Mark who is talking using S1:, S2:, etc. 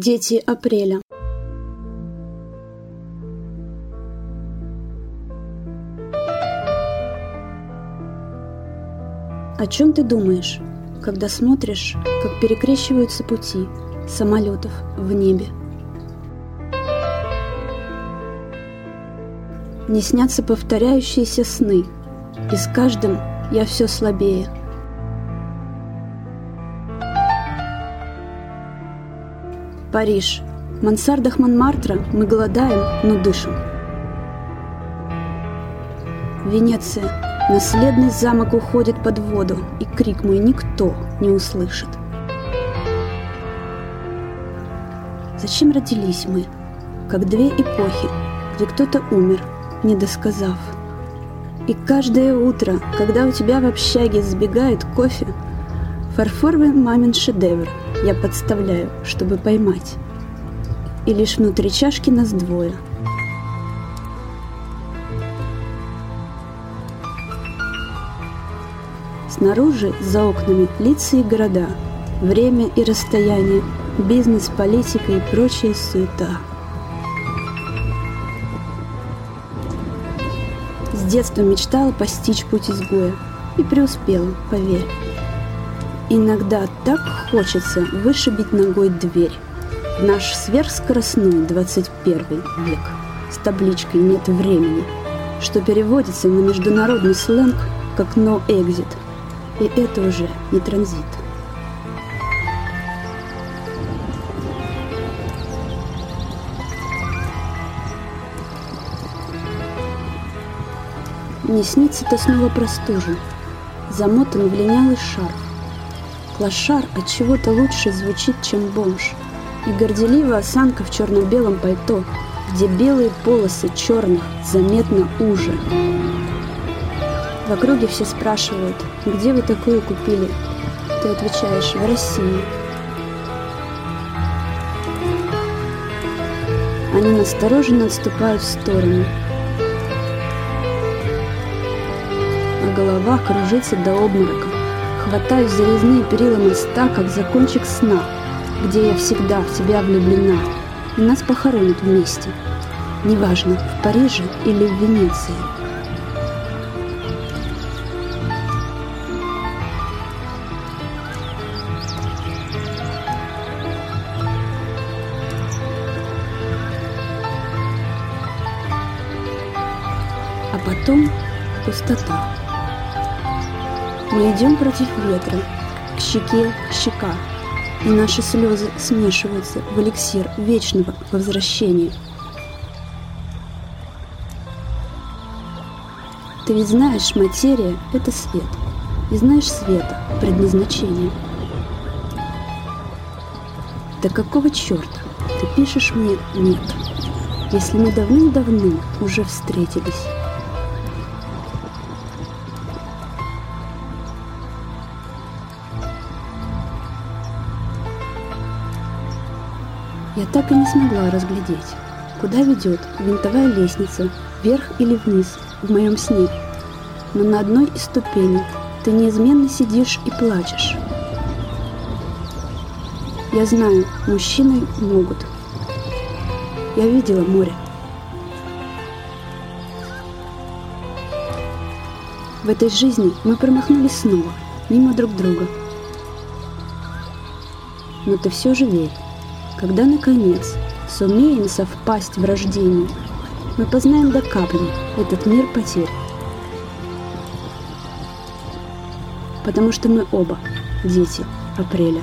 S1: Дети апреля. О чем ты думаешь, когда смотришь, как перекрещиваются пути самолетов в небе? Не снятся повторяющиеся сны, и с каждым я все слабее. Париж. В мансардах Монмартра мы голодаем, но дышим. Венеция. Наследный замок уходит под воду, и крик мой никто не услышит. Зачем родились мы, как две эпохи, где кто-то умер, не досказав? И каждое утро, когда у тебя в общаге сбегает кофе, фарфоровый мамин шедевр я подставляю, чтобы поймать. И лишь внутри чашки нас двое – Снаружи, за окнами, лица и города, время и расстояние, бизнес, политика и прочая суета. С детства мечтала постичь путь изгоя и преуспела, поверь. Иногда так хочется вышибить ногой дверь в наш сверхскоростной 21 век с табличкой «Нет времени», что переводится на международный сленг как «No exit», и это уже не транзит. Мне снится-то снова простужен, замотан в линялый шарф. Клошар от чего-то лучше звучит, чем бомж. И горделивая осанка в черно-белом пальто, где белые полосы черных заметно уже. В округе все спрашивают, где вы такое купили? Ты отвечаешь, в России. Они настороженно отступают в сторону. А голова кружится до обморока. Хватаюсь за резные перила моста, как за кончик сна, где я всегда в тебя влюблена, и нас похоронят вместе. Неважно, в Париже или в Венеции. а потом пустота. Мы идем против ветра, к щеке щека, и наши слезы смешиваются в эликсир вечного возвращения. Ты ведь знаешь, материя — это свет, и знаешь света — предназначение. Да какого черта ты пишешь мне «нет», если мы давным-давно уже встретились? Я так и не смогла разглядеть, куда ведет винтовая лестница, вверх или вниз, в моем сне. Но на одной из ступеней ты неизменно сидишь и плачешь. Я знаю, мужчины могут. Я видела море. В этой жизни мы промахнулись снова, мимо друг друга. Но ты все же верь когда, наконец, сумеем совпасть в рождении, мы познаем до капли этот мир потерь. Потому что мы оба дети апреля.